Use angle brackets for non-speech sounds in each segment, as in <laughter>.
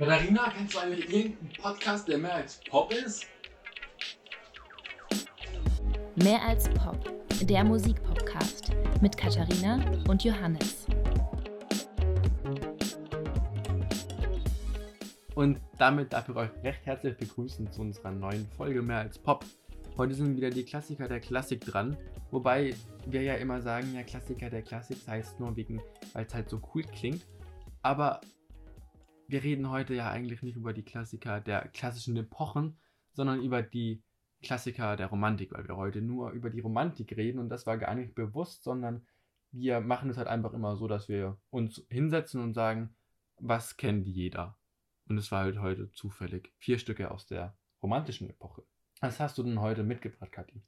Katharina, kennst du eigentlich irgendeinen Podcast, der mehr als Pop ist? Mehr als Pop, der Musikpodcast mit Katharina und Johannes. Und damit darf ich euch recht herzlich begrüßen zu unserer neuen Folge Mehr als Pop. Heute sind wieder die Klassiker der Klassik dran, wobei wir ja immer sagen, ja Klassiker der Klassik, heißt nur wegen, weil es halt so cool klingt. Aber wir reden heute ja eigentlich nicht über die Klassiker der klassischen Epochen, sondern über die Klassiker der Romantik, weil wir heute nur über die Romantik reden und das war gar nicht bewusst, sondern wir machen es halt einfach immer so, dass wir uns hinsetzen und sagen, was kennt jeder? Und es war halt heute zufällig vier Stücke aus der romantischen Epoche. Was hast du denn heute mitgebracht, Kathi?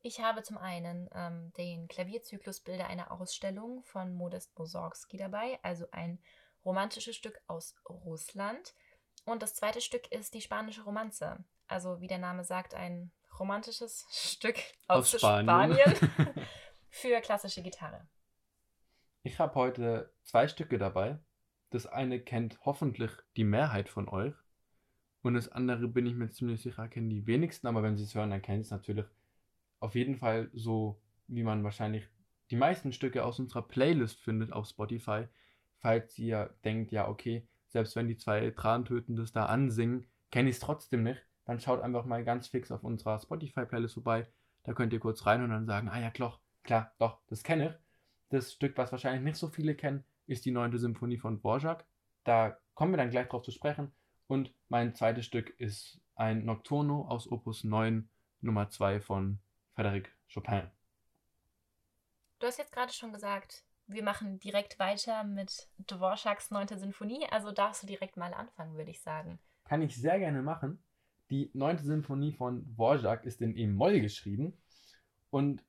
Ich habe zum einen ähm, den Klavierzyklus Bilder einer Ausstellung von Modest Mussorgsky dabei, also ein romantisches Stück aus Russland. Und das zweite Stück ist die spanische Romanze. Also wie der Name sagt, ein romantisches <laughs> Stück aus, aus Spanien, Spanien <laughs> <laughs> für klassische Gitarre. Ich habe heute zwei Stücke dabei. Das eine kennt hoffentlich die Mehrheit von euch. Und das andere bin ich mir ziemlich sicher, kennen die wenigsten, aber wenn sie es hören, dann kennen sie es natürlich auf jeden Fall so, wie man wahrscheinlich die meisten Stücke aus unserer Playlist findet auf Spotify falls ihr denkt, ja, okay, selbst wenn die zwei Trantöten das da ansingen, kenne ich es trotzdem nicht, dann schaut einfach mal ganz fix auf unserer Spotify-Playlist vorbei. Da könnt ihr kurz rein und dann sagen, ah ja, klar, klar, doch, das kenne ich. Das Stück, was wahrscheinlich nicht so viele kennen, ist die neunte Symphonie von Dvorak. Da kommen wir dann gleich drauf zu sprechen. Und mein zweites Stück ist ein Nocturno aus Opus 9, Nummer 2 von Frédéric Chopin. Du hast jetzt gerade schon gesagt, wir machen direkt weiter mit Dvoraks 9. Sinfonie. Also darfst du direkt mal anfangen, würde ich sagen. Kann ich sehr gerne machen. Die 9. Sinfonie von Dvorak ist in E-Moll geschrieben. Und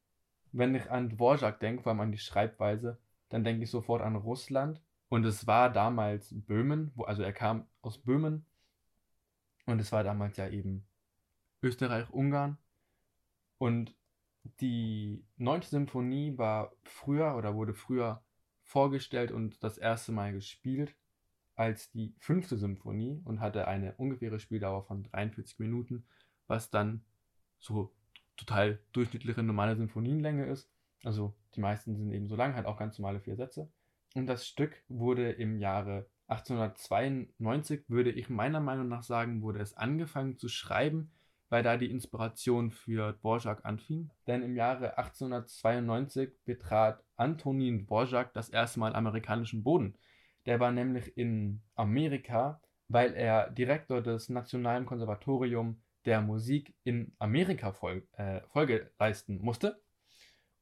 wenn ich an Dvorak denke, vor allem an die Schreibweise, dann denke ich sofort an Russland. Und es war damals Böhmen, wo, also er kam aus Böhmen. Und es war damals ja eben Österreich, Ungarn. Und die neunte Symphonie war früher oder wurde früher vorgestellt und das erste Mal gespielt als die fünfte Symphonie und hatte eine ungefähre Spieldauer von 43 Minuten, was dann so total durchschnittliche normale Symphonienlänge ist. Also die meisten sind eben so lang, halt auch ganz normale vier Sätze. Und das Stück wurde im Jahre 1892, würde ich meiner Meinung nach sagen, wurde es angefangen zu schreiben weil da die Inspiration für Dvorak anfing. Denn im Jahre 1892 betrat Antonin Dvorak das erste Mal amerikanischen Boden. Der war nämlich in Amerika, weil er Direktor des Nationalen Konservatoriums der Musik in Amerika Folge, äh, Folge leisten musste.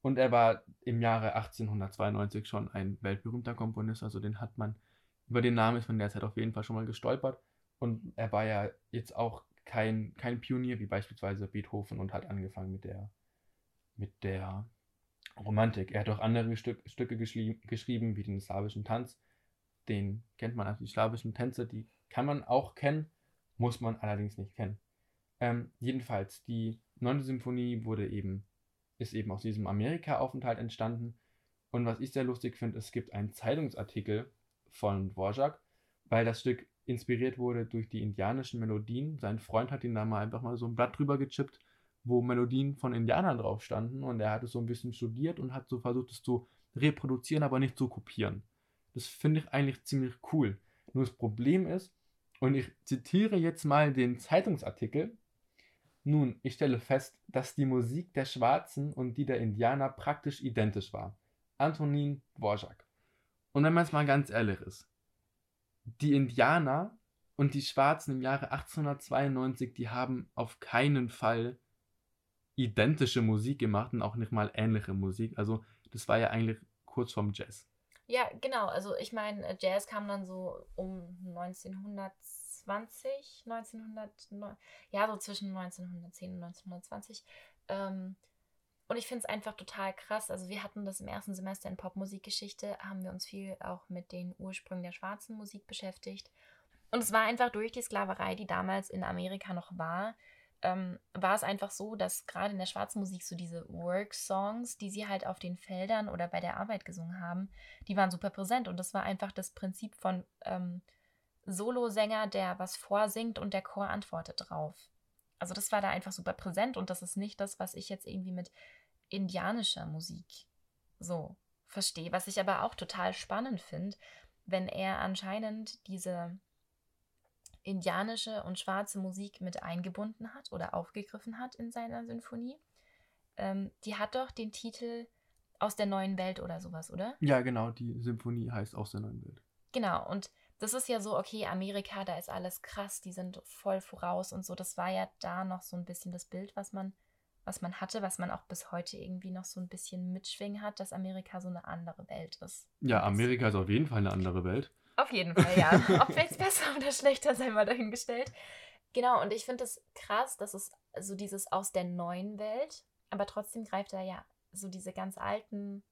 Und er war im Jahre 1892 schon ein weltberühmter Komponist, also den hat man, über den Namen ist man derzeit auf jeden Fall schon mal gestolpert. Und er war ja jetzt auch kein, kein Pionier wie beispielsweise Beethoven und hat angefangen mit der, mit der Romantik. Er hat auch andere Stück, Stücke geschrieben, wie den slawischen Tanz. Den kennt man, also die slawischen Tänze, die kann man auch kennen, muss man allerdings nicht kennen. Ähm, jedenfalls, die neunte Symphonie wurde eben, ist eben aus diesem Amerika-Aufenthalt entstanden. Und was ich sehr lustig finde, es gibt einen Zeitungsartikel von Dvorak, weil das Stück inspiriert wurde durch die indianischen Melodien. Sein Freund hat ihn da mal einfach mal so ein Blatt drüber gechippt, wo Melodien von Indianern drauf standen und er hat es so ein bisschen studiert und hat so versucht, es zu reproduzieren, aber nicht zu kopieren. Das finde ich eigentlich ziemlich cool. Nur das Problem ist, und ich zitiere jetzt mal den Zeitungsartikel, nun, ich stelle fest, dass die Musik der Schwarzen und die der Indianer praktisch identisch war. Antonin Dvorak. Und wenn man es mal ganz ehrlich ist, die Indianer und die Schwarzen im Jahre 1892, die haben auf keinen Fall identische Musik gemacht und auch nicht mal ähnliche Musik. Also das war ja eigentlich kurz vorm Jazz. Ja, genau. Also ich meine, äh, Jazz kam dann so um 1920, 1900, ja, so zwischen 1910 und 1920. Ähm, und ich finde es einfach total krass. Also wir hatten das im ersten Semester in Popmusikgeschichte, haben wir uns viel auch mit den Ursprüngen der schwarzen Musik beschäftigt. Und es war einfach durch die Sklaverei, die damals in Amerika noch war, ähm, war es einfach so, dass gerade in der schwarzen Musik so diese Work-Songs, die sie halt auf den Feldern oder bei der Arbeit gesungen haben, die waren super präsent. Und das war einfach das Prinzip von ähm, Solosänger, der was vorsingt und der Chor antwortet drauf. Also das war da einfach super präsent und das ist nicht das, was ich jetzt irgendwie mit indianischer Musik so verstehe. Was ich aber auch total spannend finde, wenn er anscheinend diese indianische und schwarze Musik mit eingebunden hat oder aufgegriffen hat in seiner Sinfonie. Ähm, die hat doch den Titel Aus der neuen Welt oder sowas, oder? Ja, genau, die Symphonie heißt Aus der neuen Welt. Genau, und das ist ja so, okay, Amerika, da ist alles krass, die sind voll voraus und so. Das war ja da noch so ein bisschen das Bild, was man, was man hatte, was man auch bis heute irgendwie noch so ein bisschen mitschwingen hat, dass Amerika so eine andere Welt ist. Ja, Amerika ist auf jeden Fall eine andere Welt. Auf jeden Fall, ja. Ob jetzt besser oder schlechter sein, mal dahingestellt. Genau, und ich finde es das krass, dass es so dieses aus der neuen Welt, aber trotzdem greift er ja so diese ganz alten,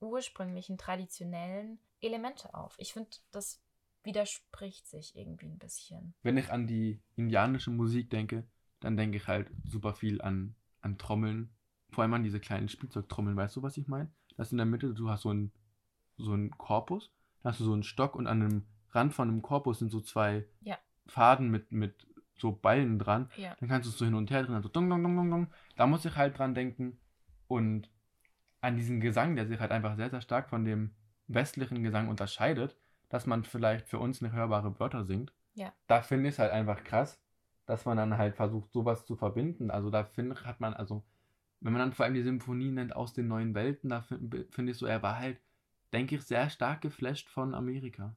ursprünglichen, traditionellen Elemente auf. Ich finde, das widerspricht sich irgendwie ein bisschen. Wenn ich an die indianische Musik denke, dann denke ich halt super viel an, an Trommeln. Vor allem an diese kleinen Spielzeugtrommeln. Weißt du, was ich meine? Das in der Mitte, du hast so einen so Korpus da hast du so einen Stock und an dem Rand von dem Korpus sind so zwei ja. Faden mit, mit so Ballen dran. Ja. Dann kannst du es so hin und her drehen, also dong, dong, dong, dong, dong. Da muss ich halt dran denken. Und an diesen Gesang, der sich halt einfach sehr, sehr stark von dem westlichen Gesang unterscheidet, dass man vielleicht für uns eine hörbare Wörter singt. Ja. Da finde ich es halt einfach krass, dass man dann halt versucht, sowas zu verbinden. Also da finde hat man, also, wenn man dann vor allem die Symphonie nennt aus den neuen Welten, da finde find ich so, er war halt denke ich, sehr stark geflasht von Amerika.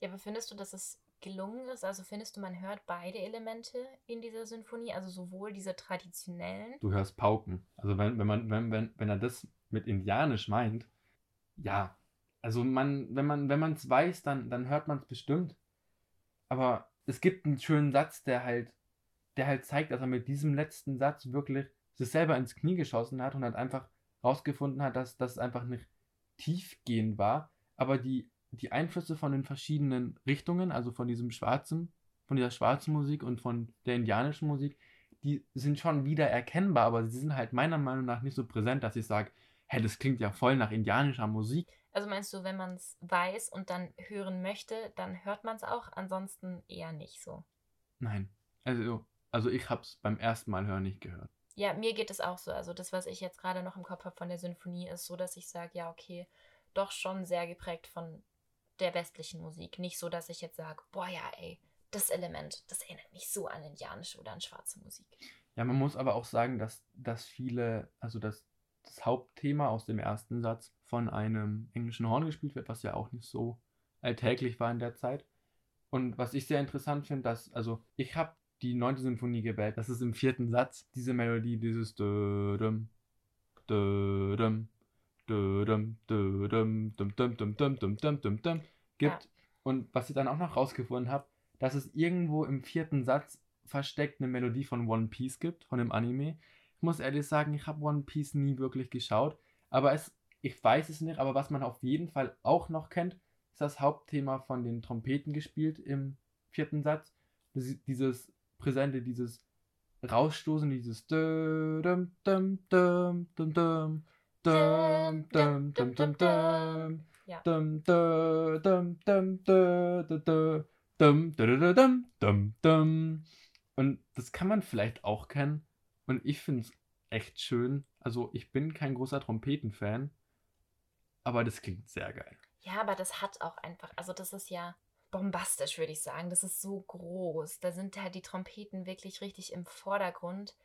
Ja, aber findest du, dass es gelungen ist? Also findest du, man hört beide Elemente in dieser Sinfonie, also sowohl diese traditionellen. Du hörst Pauken. Also wenn, wenn man, wenn, wenn, wenn er das mit Indianisch meint, ja. Also man, wenn man, wenn man es weiß, dann, dann hört man es bestimmt. Aber es gibt einen schönen Satz, der halt, der halt zeigt, dass er mit diesem letzten Satz wirklich sich selber ins Knie geschossen hat und hat einfach rausgefunden hat, dass das einfach nicht tiefgehend war, aber die, die Einflüsse von den verschiedenen Richtungen, also von diesem schwarzen, von dieser schwarzen Musik und von der indianischen Musik, die sind schon wieder erkennbar, aber sie sind halt meiner Meinung nach nicht so präsent, dass ich sage, hä, das klingt ja voll nach indianischer Musik. Also meinst du, wenn man es weiß und dann hören möchte, dann hört man es auch, ansonsten eher nicht so? Nein. Also, also ich habe es beim ersten Mal hören nicht gehört. Ja, mir geht es auch so. Also das, was ich jetzt gerade noch im Kopf habe von der Sinfonie, ist so, dass ich sage, ja, okay, doch schon sehr geprägt von der westlichen Musik. Nicht so, dass ich jetzt sage, boah, ja, ey, das Element, das erinnert mich so an indianische oder an schwarze Musik. Ja, man muss aber auch sagen, dass, dass viele, also dass das Hauptthema aus dem ersten Satz von einem englischen Horn gespielt wird, was ja auch nicht so alltäglich war in der Zeit. Und was ich sehr interessant finde, dass, also ich habe die neunte Symphonie gewählt. Das ist im vierten Satz diese Melodie, dieses dum dum dum dum gibt. Und was ich dann auch noch rausgefunden habe, dass es irgendwo im vierten Satz versteckt eine Melodie von One Piece gibt, von dem Anime. Ich muss ehrlich sagen, ich habe One Piece nie wirklich geschaut, aber es, ich weiß es nicht, aber was man auf jeden Fall auch noch kennt, ist das Hauptthema von den Trompeten gespielt im vierten Satz. Dieses Präsente, dieses Rausstoßen, dieses dum dum dum dum dum dum dum dum dum dum dum dum dum dum dum dum dum und das kann man vielleicht auch kennen und ich finde es echt schön. Also ich bin kein großer Trompetenfan, aber das klingt sehr geil. Ja, aber das hat auch einfach, also das ist ja bombastisch, würde ich sagen. Das ist so groß. Da sind halt die Trompeten wirklich richtig im Vordergrund,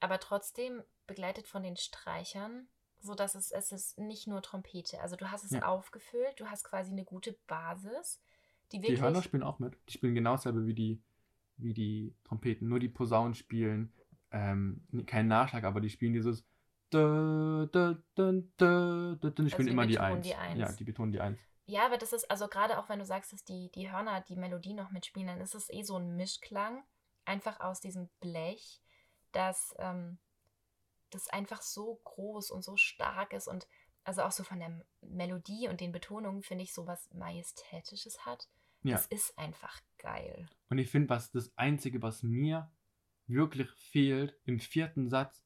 aber trotzdem begleitet von den Streichern, sodass es, es ist nicht nur Trompete. Also du hast es ja. aufgefüllt, du hast quasi eine gute Basis. Die, wirklich die Hörner spielen auch mit. Die spielen genau dasselbe wie die, wie die Trompeten. Nur die Posaunen spielen ähm, keinen Nachschlag, aber die spielen dieses da, da, da, da, da, die spielen also immer die Eins. die Eins. Ja, die betonen die Eins. Ja, aber das ist, also gerade auch wenn du sagst, dass die, die Hörner die Melodie noch mitspielen, dann ist es eh so ein Mischklang, einfach aus diesem Blech, dass ähm, das einfach so groß und so stark ist und also auch so von der Melodie und den Betonungen finde ich so was Majestätisches hat. Ja. Das ist einfach geil. Und ich finde, was das Einzige, was mir wirklich fehlt im vierten Satz,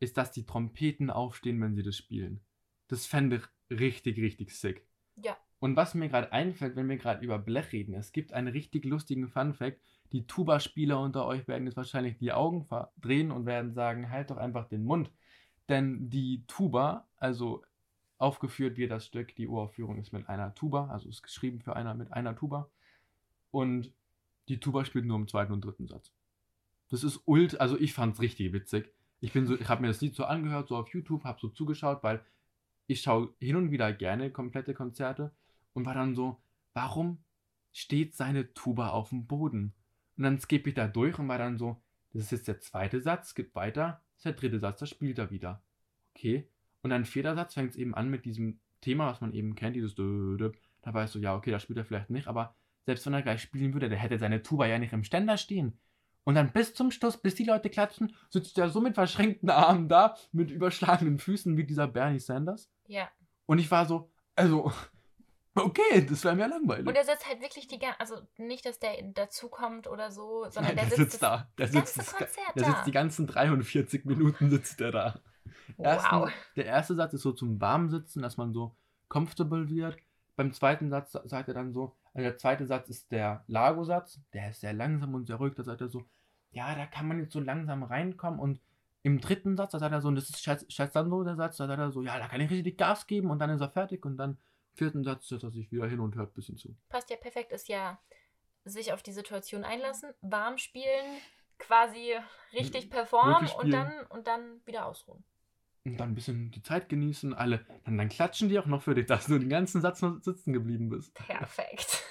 ist, dass die Trompeten aufstehen, wenn sie das spielen. Das fände ich richtig, richtig sick. Ja, Und was mir gerade einfällt, wenn wir gerade über Blech reden, es gibt einen richtig lustigen Fun-Fact. Die Tuba-Spieler unter euch werden jetzt wahrscheinlich die Augen verdrehen und werden sagen: Halt doch einfach den Mund. Denn die Tuba, also aufgeführt wird das Stück, die Uraufführung ist mit einer Tuba, also ist geschrieben für einer mit einer Tuba. Und die Tuba spielt nur im zweiten und dritten Satz. Das ist ult, also ich fand es richtig witzig. Ich bin so, ich habe mir das Lied so angehört, so auf YouTube, habe so zugeschaut, weil ich schaue hin und wieder gerne komplette Konzerte und war dann so, warum steht seine Tuba auf dem Boden? Und dann skippe ich da durch und war dann so, das ist jetzt der zweite Satz, skip weiter, das ist der dritte Satz, da spielt er wieder. Okay. Und dann vierter Satz fängt es eben an mit diesem Thema, was man eben kennt, dieses da weißt du, ja, okay, da spielt er vielleicht nicht, aber selbst wenn er gleich spielen würde, der hätte seine Tuba ja nicht im Ständer stehen. Und dann bis zum Schluss, bis die Leute klatschen, sitzt er so mit verschränkten Armen da, mit überschlagenen Füßen wie dieser Bernie Sanders. Ja. Und ich war so, also, okay, das wäre mir langweilig. Und er sitzt halt wirklich die ganze, also nicht, dass der dazukommt oder so, sondern Nein, der, der sitzt das da. Der sitzt, das, Konzert der da. sitzt die ganzen 43 Minuten sitzt er da. Wow. Der erste Satz ist so zum Warmsitzen, dass man so comfortable wird. Beim zweiten Satz sagt er dann so, der zweite Satz ist der Lago-Satz, der ist sehr langsam und sehr ruhig, da sagt er so, ja, da kann man jetzt so langsam reinkommen. Und im dritten Satz, da sagt er so, und das ist so der Satz, da sagt er so, ja, da kann ich richtig Gas geben. Und dann ist er fertig. Und dann im vierten Satz setzt er sich wieder hin und hört ein bisschen zu. Passt ja perfekt, ist ja sich auf die Situation einlassen, warm spielen, quasi richtig performen Wirklich und dann, und dann wieder ausruhen. Und dann ein bisschen die Zeit genießen, alle, dann, dann klatschen die auch noch für dich, dass du den ganzen Satz noch sitzen geblieben bist. Perfekt.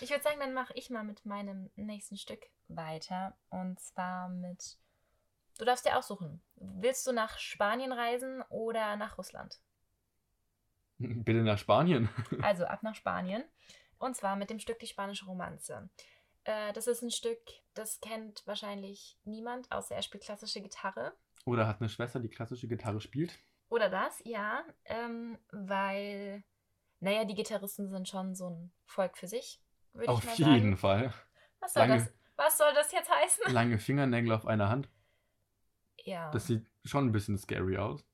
Ich würde sagen, dann mache ich mal mit meinem nächsten Stück weiter. Und zwar mit. Du darfst dir aussuchen. Willst du nach Spanien reisen oder nach Russland? <laughs> Bitte nach Spanien. <laughs> Also ab nach Spanien. Und zwar mit dem Stück Die spanische Romanze. Äh, das ist ein Stück, das kennt wahrscheinlich niemand, außer er spielt klassische Gitarre. Oder hat eine Schwester, die klassische Gitarre spielt. Oder das, ja. Ähm, weil, naja, die Gitarristen sind schon so ein Volk für sich, würde ich Auf mal jeden sagen. Fall. Was soll, Lange- das, was soll das jetzt heißen? <laughs> Lange Fingernägel auf einer Hand. Ja, Das sieht schon ein bisschen scary aus.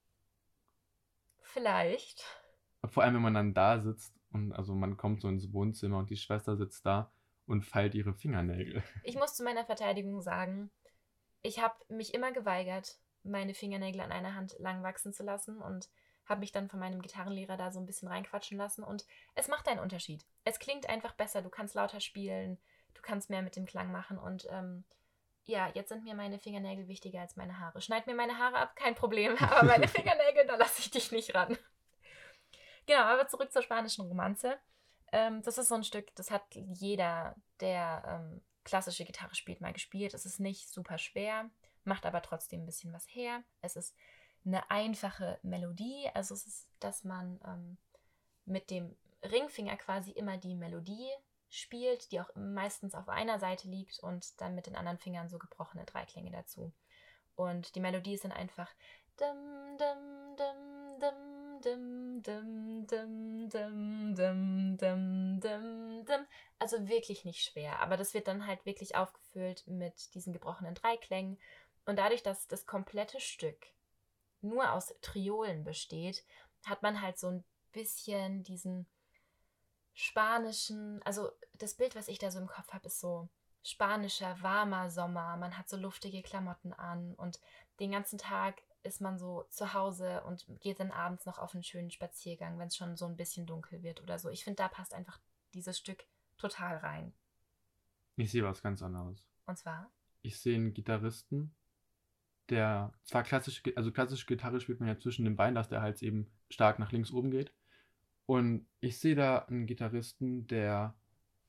vielleicht. Vor allem, wenn man dann da sitzt und also man kommt so ins Wohnzimmer und die Schwester sitzt da und feilt ihre Fingernägel. Ich muss zu meiner Verteidigung sagen, ich habe mich immer geweigert, meine Fingernägel an einer Hand lang wachsen zu lassen und habe mich dann von meinem Gitarrenlehrer da so ein bisschen reinquatschen lassen und es macht einen Unterschied. Es klingt einfach besser, du kannst lauter spielen, du kannst mehr mit dem Klang machen und ähm, ja, jetzt sind mir meine Fingernägel wichtiger als meine Haare. Schneid mir meine Haare ab, kein Problem, <laughs> aber meine Fingernägel, da lasse ich dich nicht ran. Genau, aber zurück zur spanischen Romanze. Ähm, das ist so ein Stück, das hat jeder, der ähm, klassische Gitarre spielt, mal gespielt. Es ist nicht super schwer, macht aber trotzdem ein bisschen was her. Es ist eine einfache Melodie, also es ist, dass man ähm, mit dem Ringfinger quasi immer die Melodie spielt, die auch meistens auf einer Seite liegt und dann mit den anderen Fingern so gebrochene Dreiklänge dazu. Und die Melodie ist dann einfach also wirklich nicht schwer, aber das wird dann halt wirklich aufgefüllt mit diesen gebrochenen Dreiklängen und dadurch, dass das komplette Stück nur aus Triolen besteht, hat man halt so ein bisschen diesen spanischen, also das Bild, was ich da so im Kopf habe, ist so spanischer, warmer Sommer. Man hat so luftige Klamotten an und den ganzen Tag ist man so zu Hause und geht dann abends noch auf einen schönen Spaziergang, wenn es schon so ein bisschen dunkel wird oder so. Ich finde, da passt einfach dieses Stück total rein. Ich sehe was ganz anderes. Und zwar, Ich sehe einen Gitarristen, der zwar klassisch, also klassische Gitarre spielt man ja zwischen den Beinen, dass der Hals eben stark nach links oben geht. Und ich sehe da einen Gitarristen, der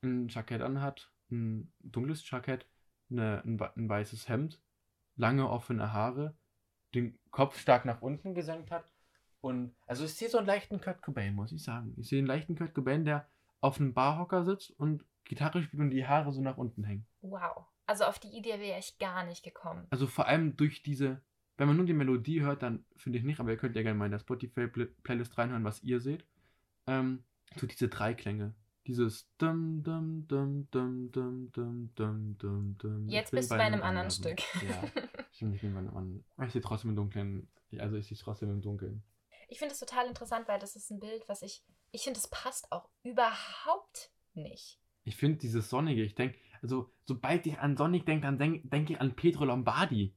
ein Jackett anhat, ein dunkles Jackett, eine, ein, ein weißes Hemd, lange offene Haare, den Kopf stark nach unten gesenkt hat. Und also ich sehe so einen leichten Kurt Cobain, muss ich sagen. Ich sehe einen leichten Kurt Cobain, der auf einem Barhocker sitzt und Gitarre spielt und die Haare so nach unten hängen. wow. Also auf die Idee wäre ich gar nicht gekommen. Also vor allem durch diese, wenn man nur die Melodie hört, dann finde ich nicht, aber ihr könnt ja gerne mal in der Spotify-Playlist reinhören, was ihr seht. Ähm, so diese drei Klänge. Dieses dum dum dum dum dum dum dum dum dum. Jetzt bist du bei einem anderen. Stück. Ja, <laughs> stimmt, ich bin bei einem anderen. Ich sehe trotzdem im Dunkeln, also ich sehe trotzdem im Dunkeln. Ich finde es total interessant, weil das ist ein Bild, was ich Ich finde, es passt auch überhaupt nicht. Ich finde dieses Sonnige, ich denke, also sobald ich an Sonnig denke, dann denke denk ich an Pedro Lombardi.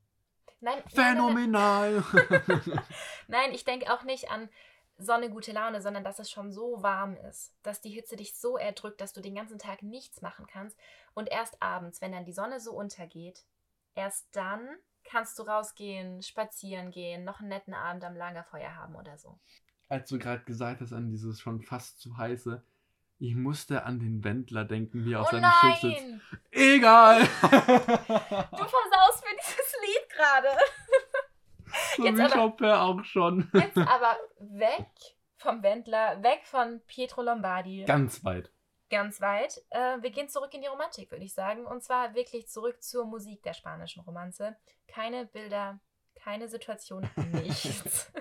Nein, Phänomenal! <laughs> <laughs> Nein, ich denke auch nicht an Sonne, gute Laune, sondern dass es schon so warm ist, dass die Hitze dich so erdrückt, dass du den ganzen Tag nichts machen kannst. Und erst abends, wenn dann die Sonne so untergeht, erst dann kannst du rausgehen, spazieren gehen, noch einen netten Abend am Lagerfeuer haben oder so. Als du gerade gesagt hast, an dieses schon fast zu heiße, ich musste an den Wendler denken, wie er auf oh seinem nein! Schiff sitzt. Egal! <laughs> <laughs> Du versaust mir dieses Lied gerade. <laughs> so Jetzt wie Chopin auch schon. Jetzt aber weg vom Wendler, weg von Pietro Lombardi. Ganz weit. ganz weit. Äh, wir gehen zurück in die Romantik, würde ich sagen. Und zwar wirklich zurück zur Musik der spanischen Romanze. Keine Bilder, keine Situation, nichts.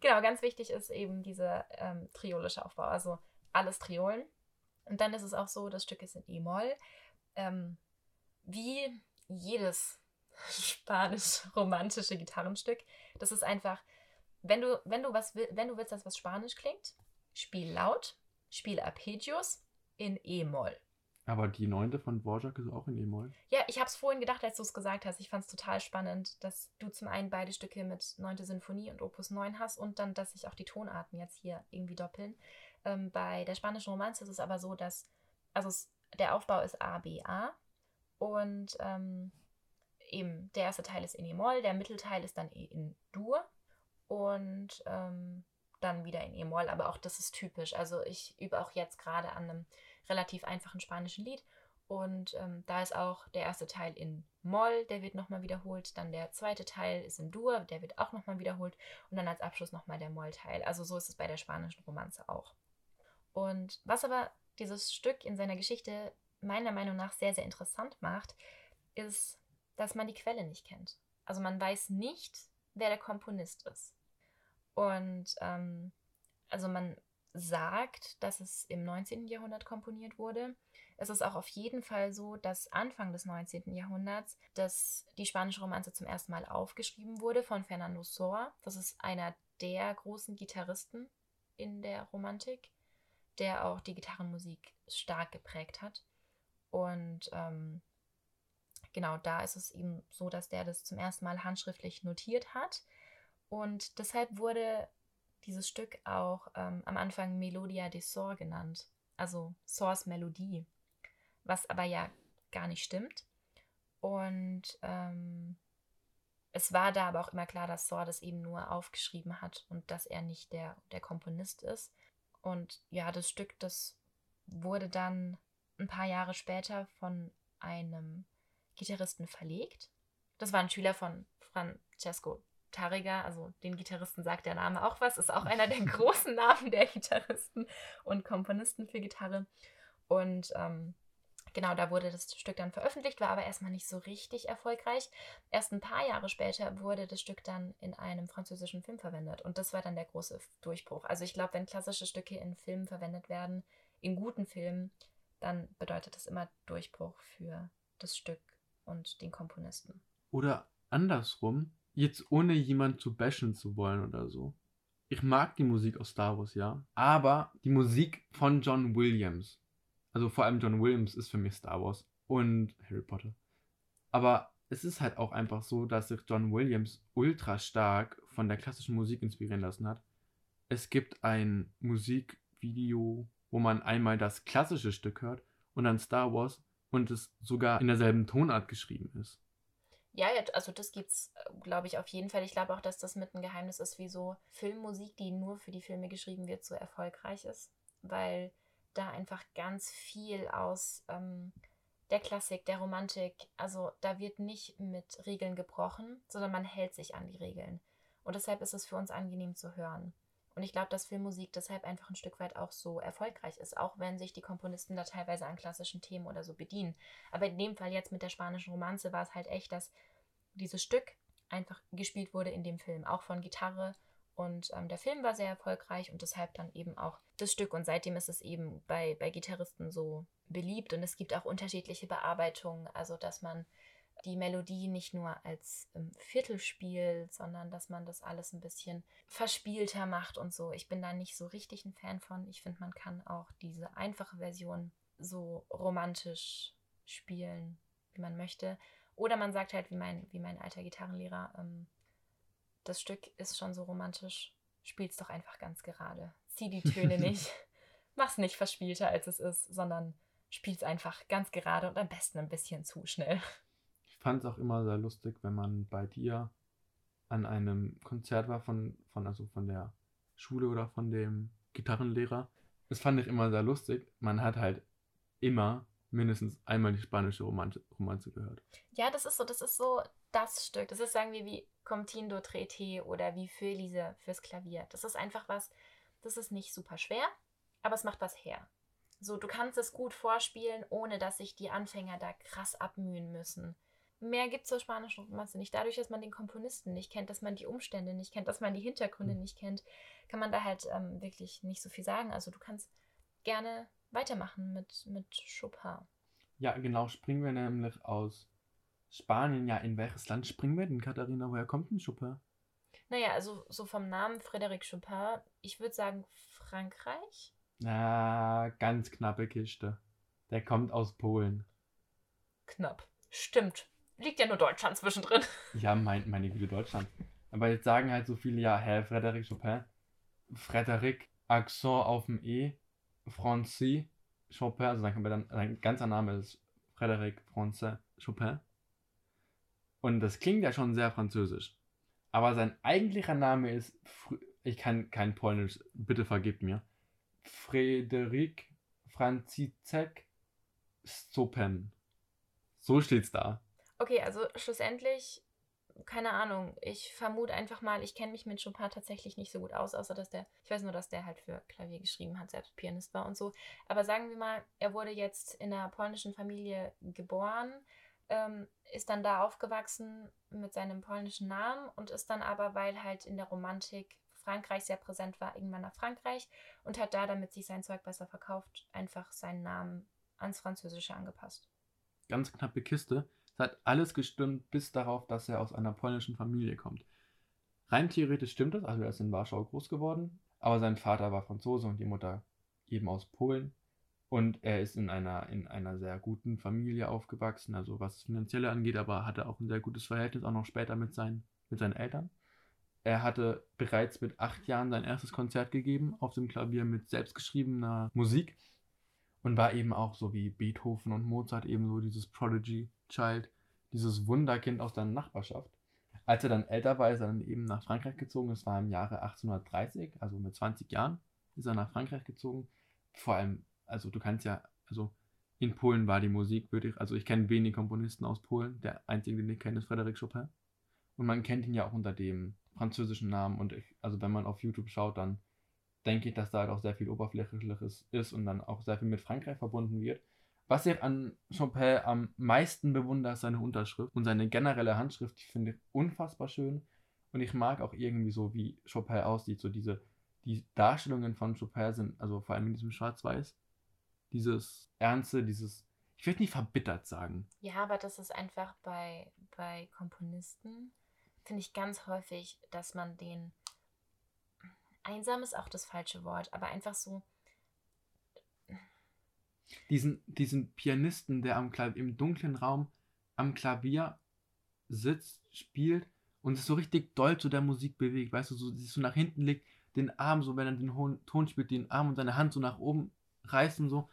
genau, ganz wichtig ist eben dieser ähm, triolische Aufbau. Also alles Triolen. Und dann ist es auch so, das Stück ist in E-Moll. Ähm, wie jedes <laughs> spanisch-romantische Gitarrenstück. Das ist einfach, wenn du, wenn du was will, wenn du willst, dass was Spanisch klingt, spiel laut, spiel Arpeggios in E-Moll. Aber die neunte von Dvorak ist auch in E-Moll. Ja, ich habe es vorhin gedacht, als du es gesagt hast. Ich fand es total spannend, dass du zum einen beide Stücke mit 9. Sinfonie und Opus 9 hast und dann, dass sich auch die Tonarten jetzt hier irgendwie doppeln. Ähm, bei der spanischen Romanze ist es aber so, dass, also es, der Aufbau ist A, B, A und ähm, eben der erste Teil ist in E-Moll, der Mittelteil ist dann in Dur und ähm, dann wieder in E-Moll, aber auch das ist typisch. Also ich übe auch jetzt gerade an einem relativ einfachen spanischen Lied und ähm, da ist auch der erste Teil in Moll, der wird nochmal wiederholt. Dann der zweite Teil ist in Dur, der wird auch nochmal wiederholt. Und dann als Abschluss nochmal der Moll-Teil. Also so ist es bei der spanischen Romanze auch. Und was aber dieses Stück in seiner Geschichte meiner Meinung nach sehr, sehr interessant macht, ist, dass man die Quelle nicht kennt. Also man weiß nicht, wer der Komponist ist. Und ähm, also man sagt, dass es im 19. Jahrhundert komponiert wurde. Es ist auch auf jeden Fall so, dass Anfang des 19. Jahrhunderts dass die spanische Romanze zum ersten Mal aufgeschrieben wurde von Fernando Soa. Das ist einer der großen Gitarristen in der Romantik, der auch die Gitarrenmusik stark geprägt hat. Und ähm, genau da ist es eben so, dass der das zum ersten Mal handschriftlich notiert hat. Und deshalb wurde dieses Stück auch ähm, am Anfang Melodia de Sor genannt, also Sors Melodie, was aber ja gar nicht stimmt. Und ähm, es war da aber auch immer klar, dass Sor das eben nur aufgeschrieben hat und dass er nicht der, der Komponist ist. Und ja, das Stück, das wurde dann ein paar Jahre später von einem Gitarristen verlegt. Das war ein Schüler von Francesco Tarrega, also den Gitarristen sagt der Name auch was, ist auch einer der <laughs> großen Namen der Gitarristen und Komponisten für Gitarre. Und ähm, genau, da wurde das Stück dann veröffentlicht, war aber erstmal nicht so richtig erfolgreich. Erst ein paar Jahre später wurde das Stück dann in einem französischen Film verwendet und das war dann der große Durchbruch. Also ich glaube, wenn klassische Stücke in Filmen verwendet werden, in guten Filmen, dann bedeutet das immer Durchbruch für das Stück und den Komponisten. Oder andersrum, jetzt ohne jemand zu bashen zu wollen oder so. Ich mag die Musik aus Star Wars, ja. Aber die Musik von John Williams, also vor allem John Williams ist für mich Star Wars und Harry Potter. Aber es ist halt auch einfach so, dass sich John Williams ultra stark von der klassischen Musik inspirieren lassen hat. Es gibt ein Musikvideo, wo man einmal das klassische Stück hört und dann Star Wars und es sogar in derselben Tonart geschrieben ist. Ja, also das gibt's, glaube ich, auf jeden Fall. Ich glaube auch, dass das mit ein Geheimnis ist, wieso Filmmusik, die nur für die Filme geschrieben wird, so erfolgreich ist. Weil da einfach ganz viel aus ähm, der Klassik, der Romantik, also da wird nicht mit Regeln gebrochen, sondern man hält sich an die Regeln. Und deshalb ist es für uns angenehm zu hören. Und ich glaube, dass Filmmusik deshalb einfach ein Stück weit auch so erfolgreich ist, auch wenn sich die Komponisten da teilweise an klassischen Themen oder so bedienen. Aber in dem Fall jetzt mit der spanischen Romanze war es halt echt, dass dieses Stück einfach gespielt wurde in dem Film, auch von Gitarre. Und ähm, der Film war sehr erfolgreich und deshalb dann eben auch das Stück. Und seitdem ist es eben bei, bei Gitarristen so beliebt und es gibt auch unterschiedliche Bearbeitungen. Also, dass man die Melodie nicht nur als ähm, Viertel spielt, sondern dass man das alles ein bisschen verspielter macht und so. Ich bin da nicht so richtig ein Fan von. Ich finde, man kann auch diese einfache Version so romantisch spielen, wie man möchte. Oder man sagt halt, wie mein, wie mein alter Gitarrenlehrer, ähm, das Stück ist schon so romantisch, spiel's doch einfach ganz gerade. Zieh die Töne <laughs> nicht. Mach's nicht verspielter, als es ist, sondern spiel's einfach ganz gerade und am besten ein bisschen zu schnell. Ich fand es auch immer sehr lustig, wenn man bei dir an einem Konzert war von, von, also von der Schule oder von dem Gitarrenlehrer. Das fand ich immer sehr lustig. Man hat halt immer mindestens einmal die spanische Romanze, Romanze gehört. Ja, das ist so, das ist so das Stück. Das ist, sagen wir, wie Comtindo Trete oder wie Felice fürs Klavier. Das ist einfach was, das ist nicht super schwer, aber es macht was her. So, du kannst es gut vorspielen, ohne dass sich die Anfänger da krass abmühen müssen. Mehr gibt es zur spanischen Romanze nicht. Dadurch, dass man den Komponisten nicht kennt, dass man die Umstände nicht kennt, dass man die Hintergründe mhm. nicht kennt, kann man da halt ähm, wirklich nicht so viel sagen. Also du kannst gerne weitermachen mit, mit Chopin. Ja, genau, springen wir nämlich aus Spanien. Ja, in welches Land springen wir denn, Katharina? Woher kommt denn Chopin? Naja, also so vom Namen Frédéric Chopin, ich würde sagen Frankreich. Na, ganz knappe Kiste. Der kommt aus Polen. Knapp. Stimmt. Liegt ja nur Deutschland zwischendrin. <laughs> Ja, mein, meine Güte, Deutschland. Aber jetzt sagen halt so viele, ja, Herr Frédéric Chopin. Frédéric, Accent auf dem E. Francis Chopin, also sein, dann, sein ganzer Name ist Frédéric Francis Chopin. Und das klingt ja schon sehr französisch. Aber sein eigentlicher Name ist, ich kann kein Polnisch, bitte vergib mir. Frédéric Franciszek Chopin. So steht's da. Okay, also schlussendlich keine Ahnung, ich vermute einfach mal, ich kenne mich mit Chopin tatsächlich nicht so gut aus, außer dass der, ich weiß nur, dass der halt für Klavier geschrieben hat, selbst Pianist war und so. Aber sagen wir mal, er wurde jetzt in einer polnischen Familie geboren, ähm, ist dann da aufgewachsen mit seinem polnischen Namen und ist dann aber, weil halt in der Romantik Frankreich sehr präsent war, irgendwann nach Frankreich und hat da, damit sich sein Zeug besser verkauft, einfach seinen Namen ans Französische angepasst. Ganz knappe Kiste. Es hat alles gestimmt, bis darauf, dass er aus einer polnischen Familie kommt. Rein theoretisch stimmt das, also er ist in Warschau groß geworden, aber sein Vater war Franzose und die Mutter eben aus Polen. Und er ist in einer, in einer sehr guten Familie aufgewachsen, also was das Finanzielle angeht, aber hatte auch ein sehr gutes Verhältnis, auch noch später mit seinen, mit seinen Eltern. Er hatte bereits mit acht Jahren sein erstes Konzert gegeben auf dem Klavier mit selbstgeschriebener Musik und war eben auch so wie Beethoven und Mozart eben so dieses Prodigy Child, dieses Wunderkind aus der Nachbarschaft. Als er dann älter war, ist er dann eben nach Frankreich gezogen. Das war im Jahre 1830, also mit 20 Jahren ist er nach Frankreich gezogen. Vor allem, also du kannst ja, also in Polen war die Musik, würde ich, also ich kenne wenig Komponisten aus Polen. Der einzige, den ich kenne, ist Frédéric Chopin. Und man kennt ihn ja auch unter dem französischen Namen. Und ich, also wenn man auf YouTube schaut, dann denke ich, dass da halt auch sehr viel Oberflächliches ist und dann auch sehr viel mit Frankreich verbunden wird. Was ich an Chopin am meisten bewundere, ist seine Unterschrift und seine generelle Handschrift. Die finde ich unfassbar schön. Und ich mag auch irgendwie so, wie Chopin aussieht. So diese, die Darstellungen von Chopin sind, also vor allem in diesem Schwarz-Weiß, dieses Ernste, dieses, ich würde nicht verbittert sagen. Ja, aber das ist einfach bei, bei Komponisten, finde ich ganz häufig, dass man den, einsam ist auch das falsche Wort, aber einfach so, diesen, diesen Pianisten, der am Klavier, im dunklen Raum am Klavier sitzt, spielt und sich so richtig doll zu der Musik bewegt, weißt du, so, sich so nach hinten legt, den Arm, so wenn er den hohen Ton spielt, den Arm und seine Hand so nach oben reißt und so.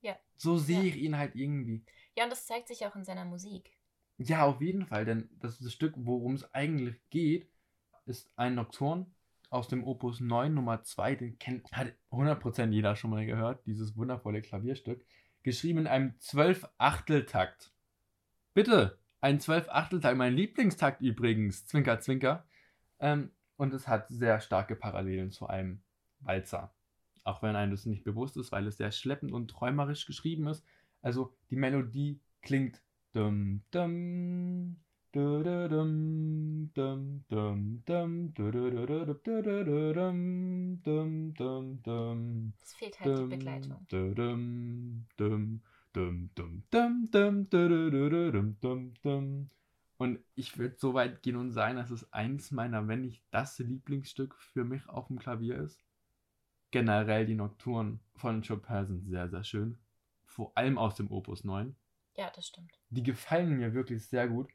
Ja. So sehe ja. ich ihn halt irgendwie. Ja, und das zeigt sich auch in seiner Musik. Ja, auf jeden Fall, denn das, das Stück, worum es eigentlich geht, ist ein Nocturne aus dem Opus 9 Nummer 2, den kennt, hat 100% jeder schon mal gehört, dieses wundervolle Klavierstück, geschrieben in einem 12-Achtel-Takt. Bitte, ein 12-Achtel-Takt, mein Lieblingstakt übrigens, Zwinker, Zwinker. Ähm, und es hat sehr starke Parallelen zu einem Walzer. Auch wenn einem das nicht bewusst ist, weil es sehr schleppend und träumerisch geschrieben ist. Also die Melodie klingt dum dum es fehlt halt die Begleitung. Und ich würde so weit gehen und sagen, dass es eins meiner, wenn nicht das Lieblingsstück für mich auf dem Klavier ist. Generell die Nocturen von Chopin sind sehr, sehr schön. Vor allem aus dem Opus 9. Ja, das stimmt. Die gefallen mir wirklich sehr gut.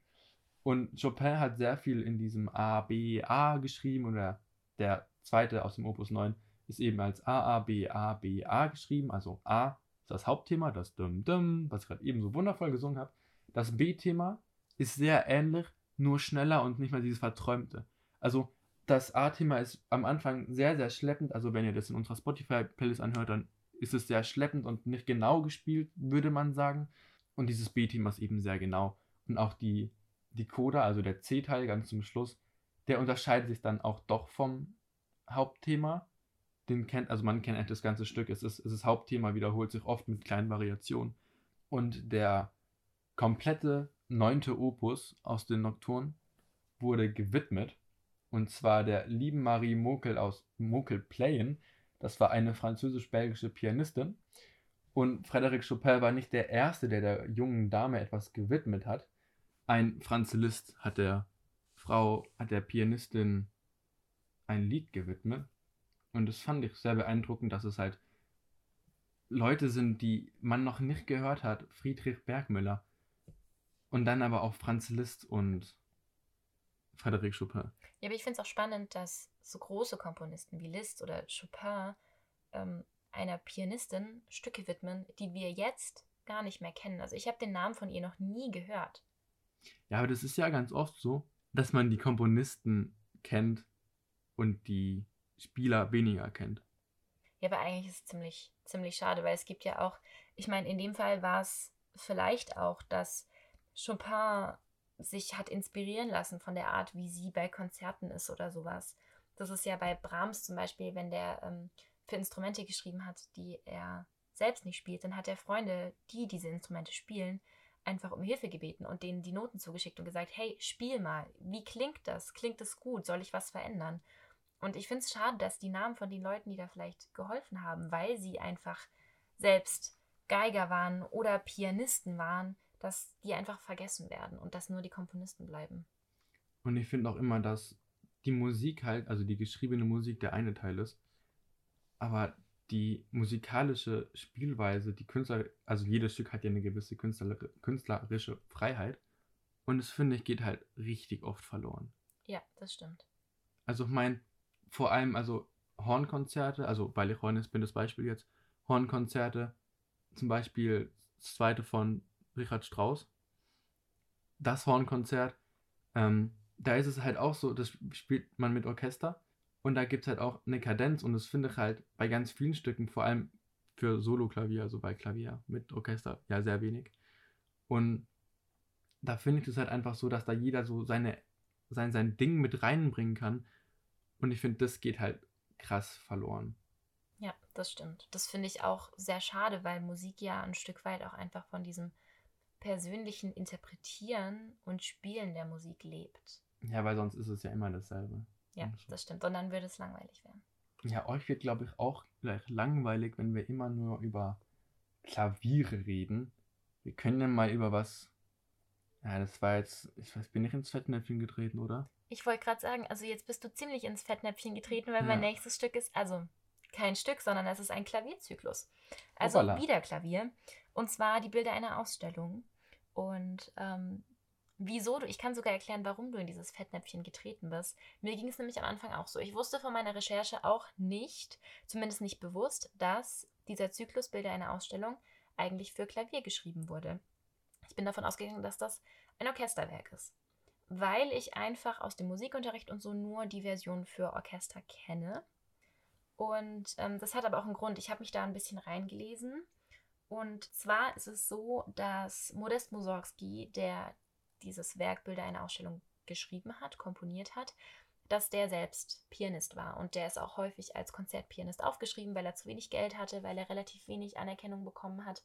Und Chopin hat sehr viel in diesem A, B, A geschrieben oder der zweite aus dem Opus 9 ist eben als A, A, B, A, B, A geschrieben. Also A ist das Hauptthema, das Dum Dum, was ich gerade eben so wundervoll gesungen habe. Das B-Thema ist sehr ähnlich, nur schneller und nicht mehr dieses Verträumte. Also das A-Thema ist am Anfang sehr, sehr schleppend. Also wenn ihr das in unserer Spotify-Playlist anhört, dann ist es sehr schleppend und nicht genau gespielt, würde man sagen. Und dieses B-Thema ist eben sehr genau. Und auch die, die Coda, also der C-Teil ganz zum Schluss, der unterscheidet sich dann auch doch vom Hauptthema. Den kennt, also man kennt das ganze Stück. Es ist, es ist Hauptthema, wiederholt sich oft mit kleinen Variationen. Und der komplette neunte Opus aus den Nocturnen wurde gewidmet. Und zwar der lieben Marie Mokel aus Mokel Playen. Das war eine französisch-belgische Pianistin. Und Frédéric Chopin war nicht der Erste, der der jungen Dame etwas gewidmet hat. Ein Franz Liszt hat der Frau, hat der Pianistin ein Lied gewidmet. Und das fand ich sehr beeindruckend, dass es halt Leute sind, die man noch nicht gehört hat. Friedrich Bergmüller. Und dann aber auch Franz Liszt und Frédéric Chopin. Ja, aber ich finde es auch spannend, dass so große Komponisten wie Liszt oder Chopin ähm, einer Pianistin Stücke widmen, die wir jetzt gar nicht mehr kennen. Also ich habe den Namen von ihr noch nie gehört. Ja, aber das ist ja ganz oft so, dass man die Komponisten kennt und die Spieler weniger kennt. Ja, aber eigentlich ist es ziemlich, ziemlich schade, weil es gibt ja auch, ich meine, in dem Fall war es vielleicht auch, dass Chopin sich hat inspirieren lassen von der Art, wie sie bei Konzerten ist oder sowas. Das ist ja bei Brahms zum Beispiel, wenn der ähm, für Instrumente geschrieben hat, die er selbst nicht spielt, dann hat er Freunde, die diese Instrumente spielen, einfach um Hilfe gebeten und denen die Noten zugeschickt und gesagt, hey, spiel mal, wie klingt das? Klingt das gut? Soll ich was verändern? Und ich finde es schade, dass die Namen von den Leuten, die da vielleicht geholfen haben, weil sie einfach selbst Geiger waren oder Pianisten waren, dass die einfach vergessen werden und dass nur die Komponisten bleiben. Und ich finde auch immer, dass die Musik halt, also die geschriebene Musik der eine Teil ist, aber die musikalische Spielweise, die Künstler, also jedes Stück hat ja eine gewisse künstlerische Freiheit und es finde ich geht halt richtig oft verloren. Ja, das stimmt. Also ich meine, vor allem also Hornkonzerte, also weil ich Horn ist, bin das Beispiel jetzt, Hornkonzerte, zum Beispiel das zweite von Richard Strauss, das Hornkonzert, ähm, da ist es halt auch so, das spielt man mit Orchester und da gibt es halt auch eine Kadenz und das finde ich halt bei ganz vielen Stücken, vor allem für Solo-Klavier, also bei Klavier mit Orchester, ja sehr wenig. Und da finde ich es halt einfach so, dass da jeder so seine, sein, sein Ding mit reinbringen kann. Und ich finde, das geht halt krass verloren. Ja, das stimmt. Das finde ich auch sehr schade, weil Musik ja ein Stück weit auch einfach von diesem persönlichen Interpretieren und Spielen der Musik lebt. Ja, weil sonst ist es ja immer dasselbe. Ja, das stimmt. Und dann würde es langweilig werden. Ja, euch wird, glaube ich, auch gleich langweilig, wenn wir immer nur über Klaviere reden. Wir können ja mal über was. Ja, das war jetzt. Ich weiß, bin ich ins Fettnäpfchen getreten, oder? Ich wollte gerade sagen, also jetzt bist du ziemlich ins Fettnäpfchen getreten, weil ja. mein nächstes Stück ist, also kein Stück, sondern es ist ein Klavierzyklus. Also Hoppala. wieder Klavier. Und zwar die Bilder einer Ausstellung. Und ähm, wieso du, ich kann sogar erklären, warum du in dieses Fettnäpfchen getreten bist. Mir ging es nämlich am Anfang auch so. Ich wusste von meiner Recherche auch nicht, zumindest nicht bewusst, dass dieser Zyklus Bilder einer Ausstellung eigentlich für Klavier geschrieben wurde. Ich bin davon ausgegangen, dass das ein Orchesterwerk ist. Weil ich einfach aus dem Musikunterricht und so nur die Version für Orchester kenne. Und ähm, das hat aber auch einen Grund. Ich habe mich da ein bisschen reingelesen und zwar ist es so, dass Modest Mussorgsky, der dieses Werk Bilder einer Ausstellung geschrieben hat, komponiert hat, dass der selbst Pianist war. Und der ist auch häufig als Konzertpianist aufgeschrieben, weil er zu wenig Geld hatte, weil er relativ wenig Anerkennung bekommen hat,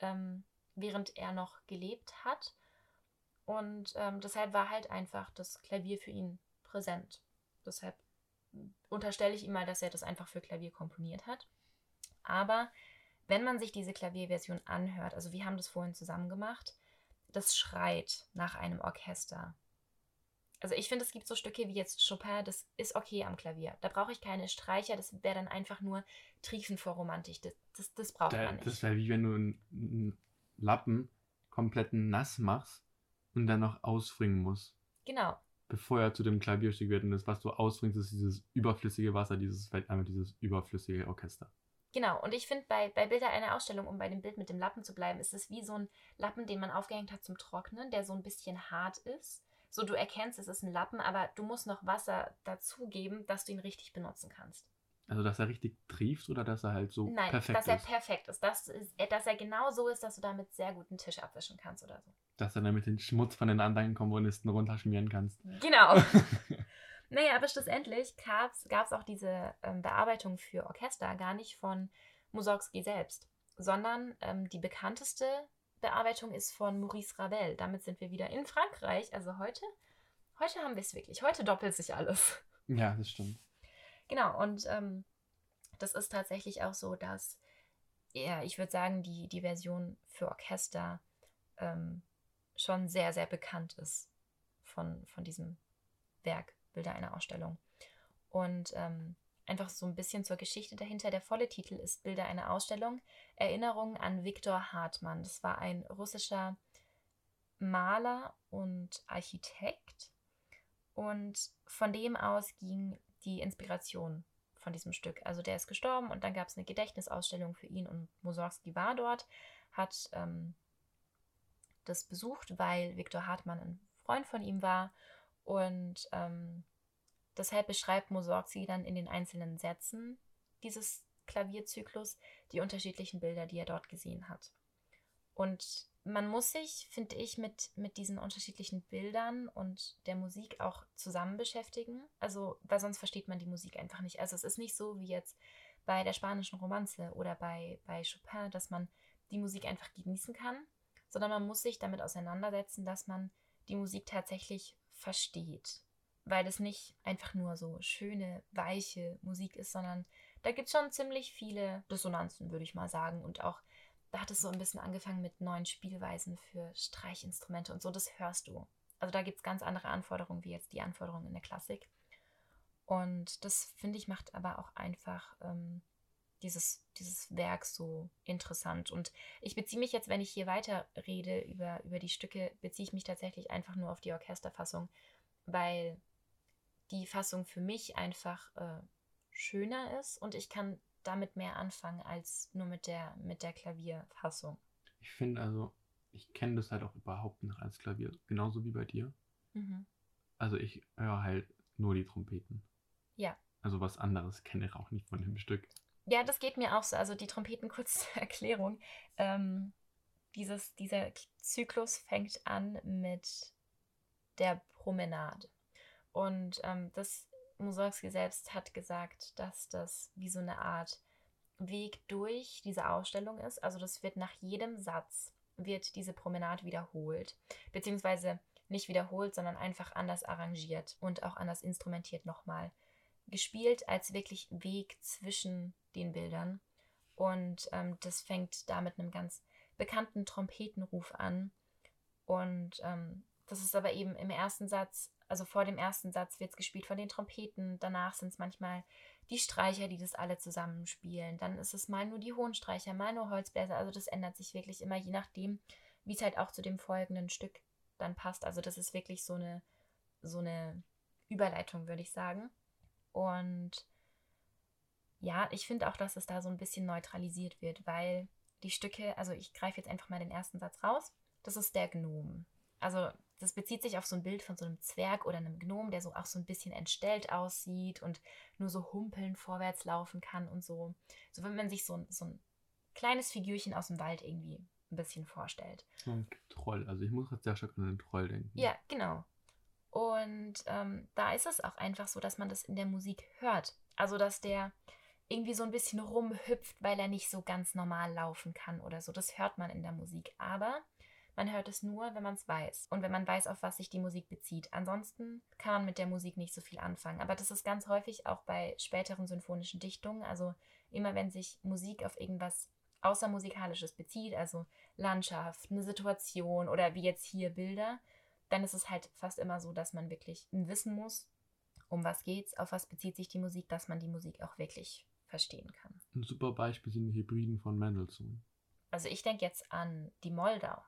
ähm, während er noch gelebt hat. Und ähm, deshalb war halt einfach das Klavier für ihn präsent. Deshalb unterstelle ich ihm mal, dass er das einfach für Klavier komponiert hat. Aber wenn man sich diese Klavierversion anhört, also wir haben das vorhin zusammen gemacht, das schreit nach einem Orchester. Also ich finde, es gibt so Stücke wie jetzt Chopin, das ist okay am Klavier. Da brauche ich keine Streicher, das wäre dann einfach nur Triefen vor Romantik. Das, das, das braucht Da, man nicht. das wäre wie wenn du einen, Lappen komplett nass machst und dann noch ausbringen musst, genau. bevor er zu dem Klavierstück wird. Und das, was du ausbringst, ist dieses überflüssige Wasser, dieses dieses überflüssige Orchester. Genau, und ich finde, bei, bei Bilder einer Ausstellung, um bei dem Bild mit dem Lappen zu bleiben, ist es wie so ein Lappen, den man aufgehängt hat zum Trocknen, der so ein bisschen hart ist. So, du erkennst, es ist ein Lappen, aber du musst noch Wasser dazugeben, dass du ihn richtig benutzen kannst. Also, dass er richtig trieft oder dass er halt so Nein, perfekt dass er ist. perfekt ist. Dass, ist. äh, dass er genau so ist, dass du damit sehr gut einen Tisch abwischen kannst oder so. dass du damit den Schmutz von den anderen Komponisten runterschmieren kannst. Genau. <laughs> naja, aber schlussendlich gab es auch diese ähm, Bearbeitung für Orchester gar nicht von Mussorgsky selbst, sondern ähm, die bekannteste Bearbeitung ist von Maurice Ravel. Damit sind wir wieder in Frankreich. Also heute, heute haben wir es wirklich. Heute doppelt sich alles. Ja, das stimmt. Genau, und ähm, das ist tatsächlich auch so, dass, ja, ich würde sagen, die, die Version für Orchester ähm, schon sehr, sehr bekannt ist von, von diesem Werk, Bilder einer Ausstellung. Und ähm, einfach so ein bisschen zur Geschichte dahinter. Der volle Titel ist Bilder einer Ausstellung, Erinnerungen an Viktor Hartmann. Das war ein russischer Maler und Architekt. Und von dem aus ging die Inspiration von diesem Stück. Also der ist gestorben und dann gab es eine Gedächtnisausstellung für ihn und Mussorgsky war dort, hat ähm, das besucht, weil Viktor Hartmann ein Freund von ihm war und ähm, deshalb beschreibt Mussorgsky dann in den einzelnen Sätzen dieses Klavierzyklus die unterschiedlichen Bilder, die er dort gesehen hat. Und man muss sich, finde ich, mit, mit diesen unterschiedlichen Bildern und der Musik auch zusammen beschäftigen. Also, weil sonst versteht man die Musik einfach nicht. Also es ist nicht so wie jetzt bei der spanischen Romanze oder bei, bei Chopin, dass man die Musik einfach genießen kann, sondern man muss sich damit auseinandersetzen, dass man die Musik tatsächlich versteht. Weil es nicht einfach nur so schöne, weiche Musik ist, sondern da gibt es schon ziemlich viele Dissonanzen, würde ich mal sagen. Und auch da hat es so ein bisschen angefangen mit neuen Spielweisen für Streichinstrumente und so, das hörst du. Also da gibt es ganz andere Anforderungen wie jetzt die Anforderungen in der Klassik. Und das, finde ich, macht aber auch einfach ähm, dieses, dieses Werk so interessant. Und ich beziehe mich jetzt, wenn ich hier weiter rede über, über die Stücke, beziehe ich mich tatsächlich einfach nur auf die Orchesterfassung, weil die Fassung für mich einfach äh, schöner ist und ich kann damit mehr anfangen als nur mit der, mit der Klavierfassung. Ich finde also, ich kenne das halt auch überhaupt nicht als Klavier. Genauso wie bei dir. Mhm. Also ich höre halt nur die Trompeten. Ja. Also was anderes kenne ich auch nicht von dem Stück. Ja, das geht mir auch so. Also die Trompeten, <laughs> kurz zur Erklärung. Ähm, dieses, dieser Zyklus fängt an mit der Promenade. Und ähm, das Mussorgsky selbst hat gesagt, dass das wie so eine Art Weg durch diese Ausstellung ist. Also das wird nach jedem Satz wird diese Promenade wiederholt, beziehungsweise nicht wiederholt, sondern einfach anders arrangiert und auch anders instrumentiert nochmal gespielt als wirklich Weg zwischen den Bildern. Und ähm, das fängt da mit einem ganz bekannten Trompetenruf an. Und ähm, das ist aber eben im ersten Satz, also vor dem ersten Satz wird es gespielt von den Trompeten, danach sind es manchmal die Streicher, die das alle zusammenspielen. Dann ist es mal nur die hohen Streicher, mal nur Holzbläser. Also das ändert sich wirklich immer, je nachdem, wie es halt auch zu dem folgenden Stück dann passt. Also das ist wirklich so eine, so eine Überleitung, würde ich sagen. Und ja, ich finde auch, dass es da so ein bisschen neutralisiert wird, weil die Stücke, also ich greife jetzt einfach mal den ersten Satz raus. Das ist der Gnom. Also das bezieht sich auf so ein Bild von so einem Zwerg oder einem Gnom, der so auch so ein bisschen entstellt aussieht und nur so humpeln vorwärts laufen kann und so. So wenn man sich so, ein- so ein kleines Figürchen aus dem Wald irgendwie ein bisschen vorstellt. So ein Troll. Also ich muss gerade sehr stark an den Troll denken. Ja, genau. Und ähm, da ist es auch einfach so, dass man das in der Musik hört. Also, dass der irgendwie so ein bisschen rumhüpft, weil er nicht so ganz normal laufen kann oder so. Das hört man in der Musik. Aber man hört es nur, wenn man es weiß. Und wenn man weiß, auf was sich die Musik bezieht. Ansonsten kann man mit der Musik nicht so viel anfangen. Aber das ist ganz häufig auch bei späteren symphonischen Dichtungen. Also immer wenn sich Musik auf irgendwas Außermusikalisches bezieht, also Landschaft, eine Situation oder wie jetzt hier Bilder, dann ist es halt fast immer so, dass man wirklich wissen muss, um was geht's, auf was bezieht sich die Musik, dass man die Musik auch wirklich verstehen kann. Ein super Beispiel sind die Hybriden von Mendelssohn. Also ich denke jetzt an die Moldau.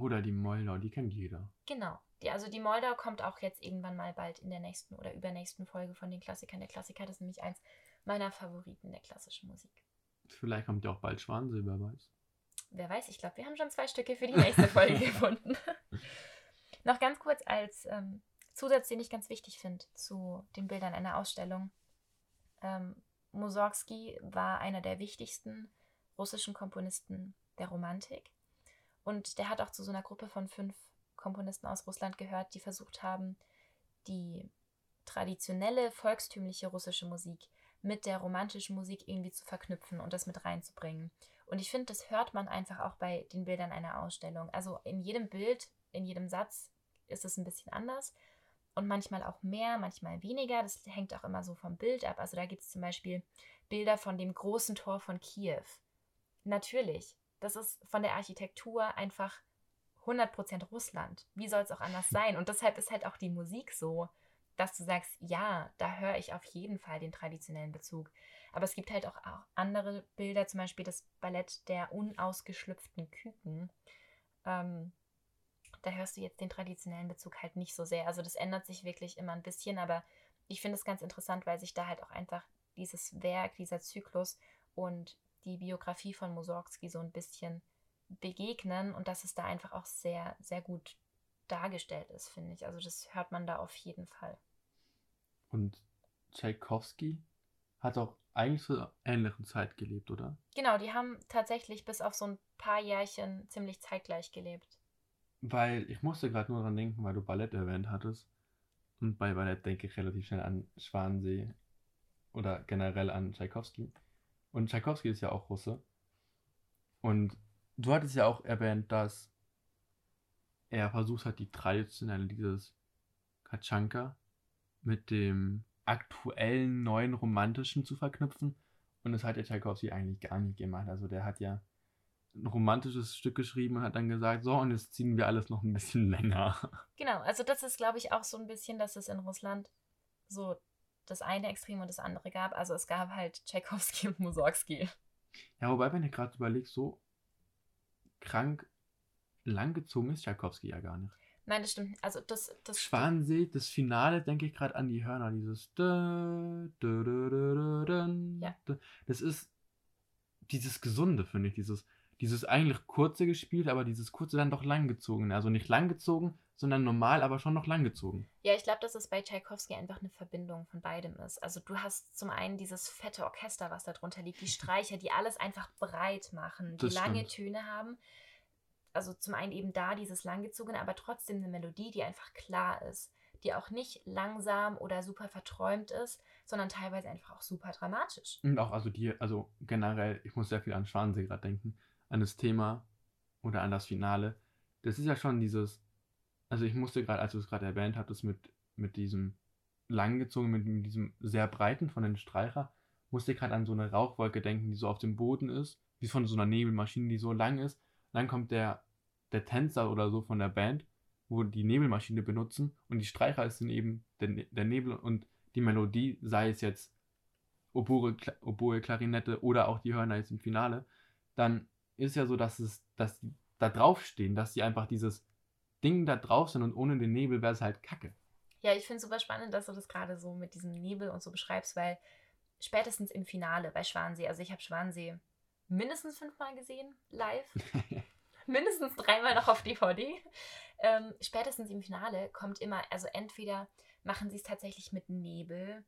Oder die Moldau, die kennt jeder. Genau. Die, also die Moldau kommt auch jetzt irgendwann mal bald in der nächsten oder übernächsten Folge von den Klassikern. Der Klassiker das ist nämlich eins meiner Favoriten der klassischen Musik. Vielleicht kommt ja auch bald Schwanensee, wer weiß. Wer weiß, ich glaube, wir haben schon zwei Stücke für die nächste Folge <laughs> gefunden. Noch ganz kurz als ähm, Zusatz, den ich ganz wichtig finde zu den Bildern einer Ausstellung. Ähm, Mussorgsky war einer der wichtigsten russischen Komponisten der Romantik. Und der hat auch zu so einer Gruppe von fünf Komponisten aus Russland gehört, die versucht haben, die traditionelle volkstümliche russische Musik mit der romantischen Musik irgendwie zu verknüpfen und das mit reinzubringen. Und ich finde, das hört man einfach auch bei den Bildern einer Ausstellung. Also in jedem Bild, in jedem Satz ist es ein bisschen anders und manchmal auch mehr, manchmal weniger. Das hängt auch immer so vom Bild ab. Also da gibt es zum Beispiel Bilder von dem großen Tor von Kiew. Natürlich, das ist von der Architektur einfach 100% Russland. Wie soll es auch anders sein? Und deshalb ist halt auch die Musik so, dass du sagst, ja, da höre ich auf jeden Fall den traditionellen Bezug. Aber es gibt halt auch, auch andere Bilder, zum Beispiel das Ballett der unausgeschlüpften Küken. Ähm, da hörst du jetzt den traditionellen Bezug halt nicht so sehr. Also das ändert sich wirklich immer ein bisschen, aber ich finde es ganz interessant, weil sich da halt auch einfach dieses Werk, dieser Zyklus und die Biografie von Mussorgsky so ein bisschen begegnen und dass es da einfach auch sehr, sehr gut dargestellt ist, finde ich. Also das hört man da auf jeden Fall. Und Tchaikovsky hat auch eigentlich zur ähnlichen Zeit gelebt, oder? Genau, die haben tatsächlich bis auf so ein paar Jährchen ziemlich zeitgleich gelebt. Weil ich musste gerade nur daran denken, weil du Ballett erwähnt hattest. Und bei Ballett denke ich relativ schnell an Schwansee oder generell an Tchaikovsky. Und Tchaikovsky ist ja auch Russe. Und du hattest ja auch erwähnt, dass er versucht hat, die traditionelle, dieses Katschanka mit dem aktuellen, neuen, romantischen zu verknüpfen. Und das hat der Tchaikovsky eigentlich gar nicht gemacht. Also der hat ja ein romantisches Stück geschrieben und hat dann gesagt, so, und jetzt ziehen wir alles noch ein bisschen <laughs> länger. Genau, also das ist, glaube ich, auch so ein bisschen, dass es in Russland so das eine Extrem und das andere gab. Also es gab halt Tchaikovsky und Mussorgsky. Ja, wobei, wenn du gerade überlegst, so krank langgezogen ist Tchaikovsky ja gar nicht. Nein, das stimmt. Also das, das Schwansee, das Finale, denke ich gerade an die Hörner, dieses ja. Das ist dieses Gesunde, finde ich, dieses, dieses eigentlich kurze gespielt, aber dieses kurze dann doch langgezogen. Also nicht langgezogen, sondern normal, aber schon noch langgezogen. Ja, ich glaube, dass es bei Tchaikovsky einfach eine Verbindung von beidem ist. Also du hast zum einen dieses fette Orchester, was da drunter liegt, die Streicher, die alles einfach breit machen, die das lange stimmt. Töne haben also zum einen eben da dieses langgezogene, aber trotzdem eine Melodie, die einfach klar ist, die auch nicht langsam oder super verträumt ist, sondern teilweise einfach auch super dramatisch. Und auch also die, also generell, ich muss sehr viel an Schwansee gerade denken, an das Thema oder an das Finale. Das ist ja schon dieses, also ich musste gerade, als du es gerade erwähnt hattest, mit, mit diesem langgezogen, mit, diesem sehr breiten von den Streicher, musste ich gerade an so eine Rauchwolke denken, die so auf dem Boden ist, wie von so einer Nebelmaschine, die so lang ist dann kommt der, der Tänzer oder so von der Band, wo die Nebelmaschine benutzen und die Streicher sind eben der, der Nebel und die Melodie, sei es jetzt Oboe, Oboe, Klarinette oder auch die Hörner jetzt im Finale, dann ist ja so, dass es, dass die da draufstehen, dass sie einfach dieses Ding da drauf sind und ohne den Nebel wäre es halt kacke. Ja, ich finde es super spannend, dass du das gerade so mit diesem Nebel und so beschreibst, weil spätestens im Finale bei Schwansee, also ich habe Schwansee mindestens fünfmal gesehen, live. <laughs> mindestens dreimal noch auf DVD. Ähm, spätestens im Finale kommt immer, also entweder machen sie es tatsächlich mit Nebel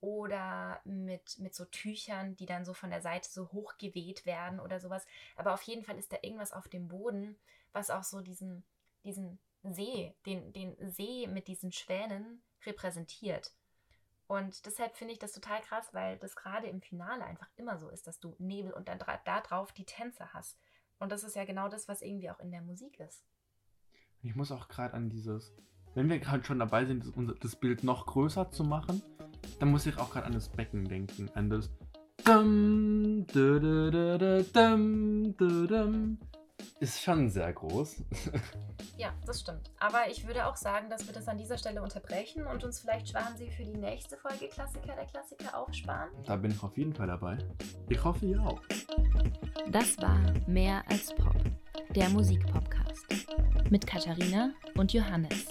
oder mit, mit so Tüchern, die dann so von der Seite so hochgeweht werden oder sowas. Aber auf jeden Fall ist da irgendwas auf dem Boden, was auch so diesen, diesen See, den, den See mit diesen Schwänen repräsentiert. Und deshalb finde ich das total krass, weil das gerade im Finale einfach immer so ist, dass du Nebel und dann da drauf die Tänze hast. Und das ist ja genau das, was irgendwie auch in der Musik ist. Ich muss auch gerade an dieses, wenn wir gerade schon dabei sind, das Bild noch größer zu machen, dann muss ich auch gerade an das Becken denken, an das. Ist schon sehr groß. Ja, das stimmt. Aber ich würde auch sagen, dass wir das an dieser Stelle unterbrechen und uns vielleicht Schwansee für die nächste Folge Klassiker der Klassiker aufsparen. Da bin ich auf jeden Fall dabei. Ich hoffe, ihr auch. Das war Mehr als Pop, der Musikpodcast mit Katharina und Johannes.